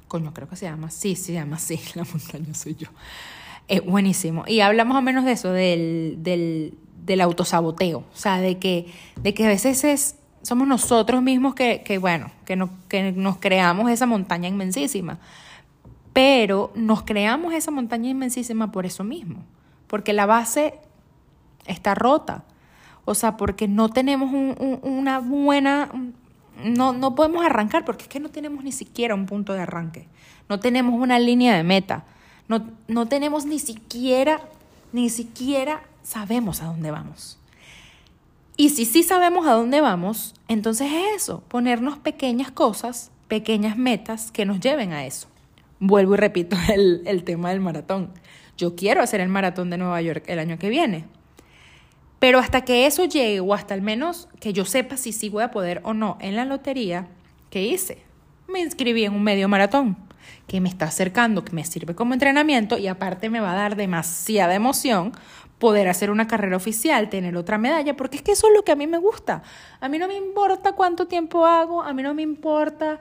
Coño, creo que se llama así, se llama así, [laughs] La montaña soy yo. Es buenísimo. Y habla más o menos de eso, del, del, del autosaboteo. O sea, de que, de que a veces es, somos nosotros mismos que, que bueno, que, no, que nos creamos esa montaña inmensísima. Pero nos creamos esa montaña inmensísima por eso mismo. Porque la base está rota. O sea, porque no tenemos una buena, no, no podemos arrancar porque es que no tenemos ni siquiera un punto de arranque. No tenemos una línea de meta. No, no tenemos ni siquiera, ni siquiera sabemos a dónde vamos. Y si sí sabemos a dónde vamos, entonces es eso, ponernos pequeñas cosas pequeñas metas que nos lleven a eso. Vuelvo y repito el, el tema del maratón. Yo quiero hacer el maratón de Nueva York el año que viene. Pero hasta que eso llegue, o hasta al menos que yo sepa si sí voy a poder o no en la lotería, ¿qué hice? Me inscribí en un medio maratón que me está acercando, que me sirve como entrenamiento y aparte me va a dar demasiada emoción poder hacer una carrera oficial, tener otra medalla, porque es que eso es lo que a mí me gusta. A mí no me importa cuánto tiempo hago, a mí no me importa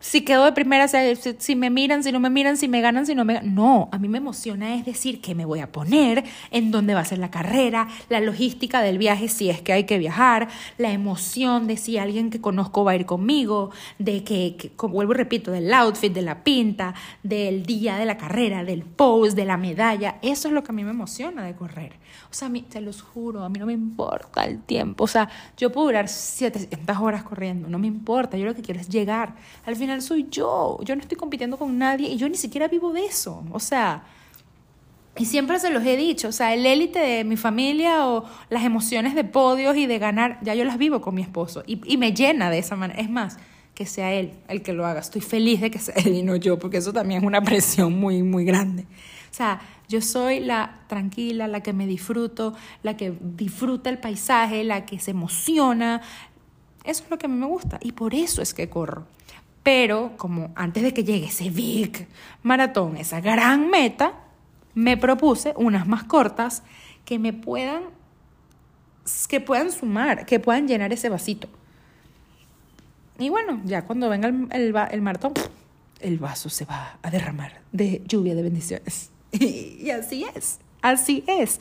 si quedo de primera, si, me miran, si no me miran, si me ganan, si no me ganan. No, a mí me emociona es decir que me voy a poner, en dónde va a ser la carrera, la logística del viaje si es que hay que viajar, la emoción de si alguien que conozco va a ir conmigo, de que, que vuelvo y repito, del outfit, de la pinta, del día de la carrera, del pose, de la medalla. Eso es lo que a mí me emociona de correr. O sea, a mí, te los juro, a mí no me importa el tiempo. O sea, yo puedo durar 700 horas corriendo, no me importa. Yo lo que quiero es llegar. Al final soy yo. Yo no estoy compitiendo con nadie y yo ni siquiera vivo de eso. O sea, y siempre se los he dicho, o sea, el élite de mi familia o las emociones de podios y de ganar, ya yo las vivo con mi esposo y, y me llena de esa manera. Es más, que sea él el que lo haga. Estoy feliz de que sea él y no yo, porque eso también es una presión muy, muy grande. O sea, yo soy la tranquila, la que me disfruto, la que disfruta el paisaje, la que se emociona. Eso es lo que a mí me gusta y por eso es que corro. Pero como antes de que llegue ese big maratón, esa gran meta, me propuse unas más cortas que me puedan que puedan sumar, que puedan llenar ese vasito. Y bueno, ya cuando venga el, el, el maratón, el vaso se va a derramar de lluvia de bendiciones. [laughs] Y así es, así es.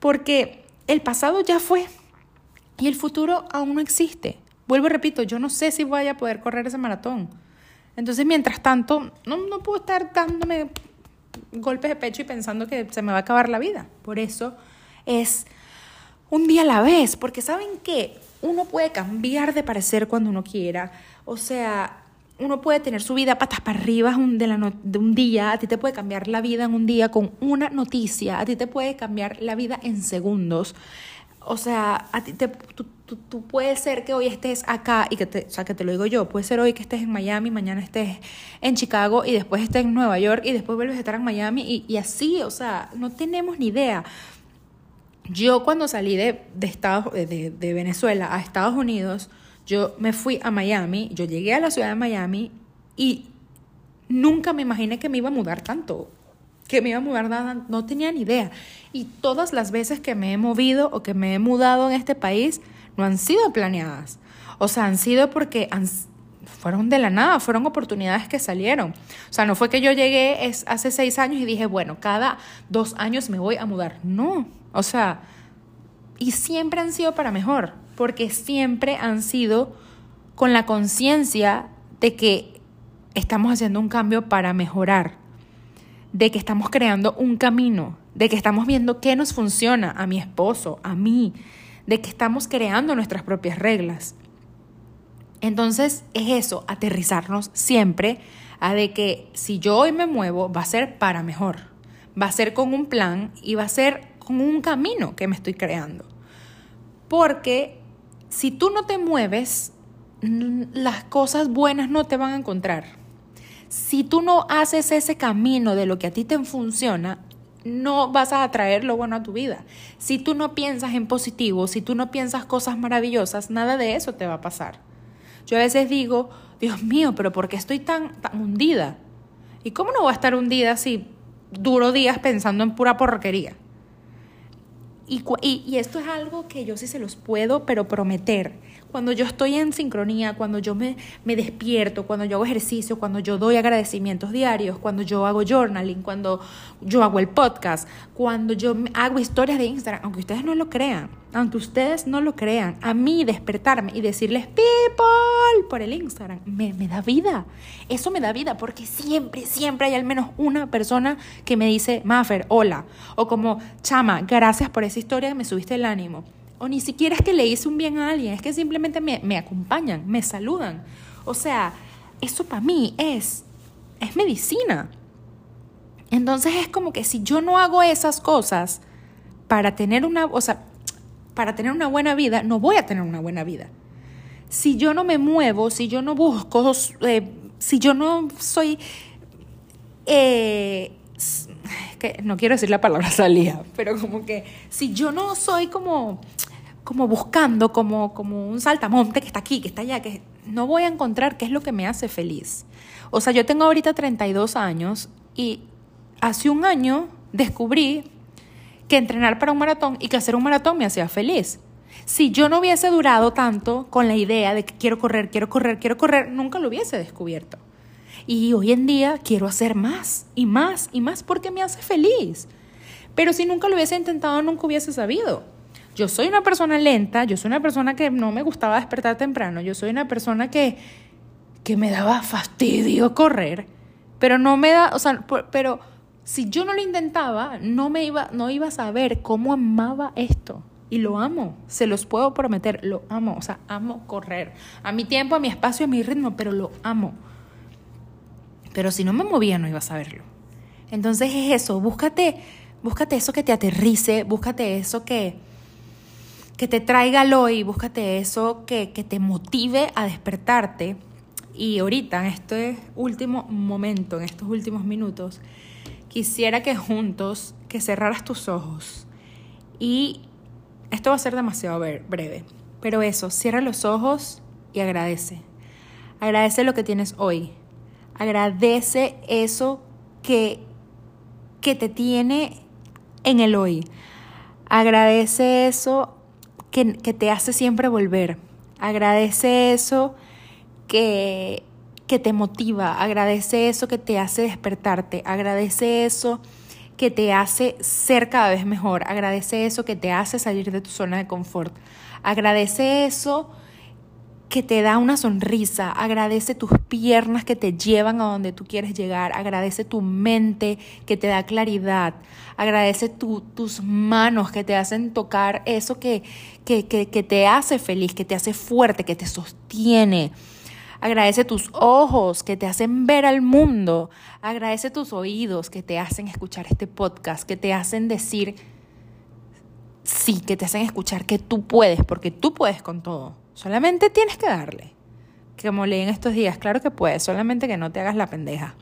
Porque el pasado ya fue y el futuro aún no existe. Vuelvo y repito, yo no sé si voy a poder correr ese maratón. Entonces, mientras tanto, no, no puedo estar dándome golpes de pecho y pensando que se me va a acabar la vida. Por eso es un día a la vez, porque ¿saben qué? Uno puede cambiar de parecer cuando uno quiera. O sea, uno puede tener su vida patas para arriba de, la de un día, a ti te puede cambiar la vida en un día con una noticia, a ti te puede cambiar la vida en segundos. O sea, a ti te, tú, tú, puedes ser que hoy estés acá y que te, o sea, que te lo digo yo, puede ser hoy que estés en Miami, mañana estés en Chicago y después estés en Nueva York y después vuelves a estar en Miami y, y así, o sea, no tenemos ni idea. Yo cuando salí de, de, Estados, de, de Venezuela a Estados Unidos, yo me fui a Miami, yo llegué a la ciudad de Miami y nunca me imaginé que me iba a mudar tanto, que me iba a mudar nada, no tenía ni idea. Y todas las veces que me he movido o que me he mudado en este país no han sido planeadas. O sea, han sido porque fueron de la nada, fueron oportunidades que salieron. O sea, no fue que yo llegué es, hace seis años y dije, bueno, cada dos años me voy a mudar. No, o sea, y siempre han sido para mejor porque siempre han sido con la conciencia de que estamos haciendo un cambio para mejorar, de que estamos creando un camino, de que estamos viendo qué nos funciona a mi esposo, a mí, de que estamos creando nuestras propias reglas. Entonces es eso, aterrizarnos siempre a de que si yo hoy me muevo va a ser para mejor, va a ser con un plan y va a ser con un camino que me estoy creando. Porque si tú no te mueves, las cosas buenas no te van a encontrar. Si tú no haces ese camino de lo que a ti te funciona, no vas a atraer lo bueno a tu vida. Si tú no piensas en positivo, si tú no piensas cosas maravillosas, nada de eso te va a pasar. Yo a veces digo, Dios mío, pero ¿por qué estoy tan, tan hundida? ¿Y cómo no voy a estar hundida si duro días pensando en pura porquería? Y, y, esto es algo que yo sí se los puedo, pero prometer. Cuando yo estoy en sincronía, cuando yo me, me despierto, cuando yo hago ejercicio, cuando yo doy agradecimientos diarios, cuando yo hago journaling, cuando yo hago el podcast, cuando yo hago historias de Instagram, aunque ustedes no lo crean, aunque ustedes no lo crean, a mí despertarme y decirles people por el Instagram me, me da vida. Eso me da vida porque siempre, siempre hay al menos una persona que me dice, Maffer, hola. O como, chama, gracias por esa historia, me subiste el ánimo. O ni siquiera es que le hice un bien a alguien, es que simplemente me, me acompañan, me saludan. O sea, eso para mí es, es medicina. Entonces es como que si yo no hago esas cosas para tener una, o sea, para tener una buena vida, no voy a tener una buena vida. si yo no me muevo, si yo no busco, eh, si yo no soy... Eh, que no quiero decir la palabra [laughs] salida, pero como que si yo no soy como, como buscando, como, como un saltamonte que está aquí, que está allá, que no voy a encontrar qué es lo que me hace feliz. O sea, yo tengo ahorita 32 años y hace un año descubrí que entrenar para un maratón y que hacer un maratón me hacía feliz. Si yo no hubiese durado tanto con la idea de que quiero correr, quiero correr, quiero correr, nunca lo hubiese descubierto. Y hoy en día quiero hacer más y más y más porque me hace feliz. Pero si nunca lo hubiese intentado, nunca hubiese sabido. Yo soy una persona lenta, yo soy una persona que no me gustaba despertar temprano, yo soy una persona que, que me daba fastidio correr, pero no me da, o sea, pero si yo no lo intentaba, no me iba, no iba a saber cómo amaba esto. Y lo amo, se los puedo prometer, lo amo, o sea, amo correr. A mi tiempo, a mi espacio, a mi ritmo, pero lo amo. Pero si no me movía, no iba a saberlo. Entonces es eso, búscate, búscate eso que te aterrice, búscate eso que, que te traiga al hoy, búscate eso que, que te motive a despertarte. Y ahorita, en este último momento, en estos últimos minutos, quisiera que juntos, que cerraras tus ojos. Y esto va a ser demasiado breve, pero eso, cierra los ojos y agradece. Agradece lo que tienes hoy. Agradece eso que, que te tiene en el hoy. Agradece eso que, que te hace siempre volver. Agradece eso que que te motiva, agradece eso que te hace despertarte, agradece eso que te hace ser cada vez mejor, agradece eso que te hace salir de tu zona de confort, agradece eso que te da una sonrisa, agradece tus piernas que te llevan a donde tú quieres llegar, agradece tu mente que te da claridad, agradece tus manos que te hacen tocar eso que, que, que, que te hace feliz, que te hace fuerte, que te sostiene. Agradece tus ojos que te hacen ver al mundo. Agradece tus oídos que te hacen escuchar este podcast, que te hacen decir sí, que te hacen escuchar que tú puedes, porque tú puedes con todo. Solamente tienes que darle. Como leí en estos días, claro que puedes, solamente que no te hagas la pendeja.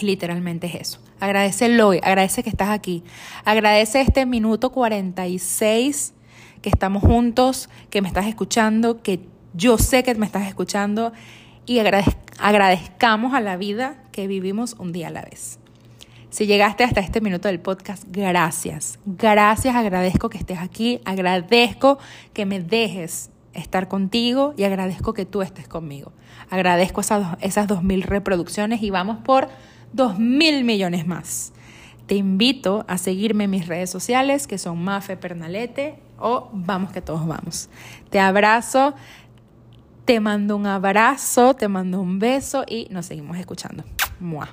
Literalmente es eso. Agradece hoy, agradece que estás aquí. Agradece este minuto 46 que estamos juntos, que me estás escuchando, que yo sé que me estás escuchando y agradezcamos a la vida que vivimos un día a la vez. Si llegaste hasta este minuto del podcast, gracias. Gracias, agradezco que estés aquí, agradezco que me dejes estar contigo y agradezco que tú estés conmigo. Agradezco esas, esas dos mil reproducciones y vamos por dos mil millones más. Te invito a seguirme en mis redes sociales que son Mafe Pernalete o Vamos que todos vamos. Te abrazo, te mando un abrazo, te mando un beso y nos seguimos escuchando. Mua.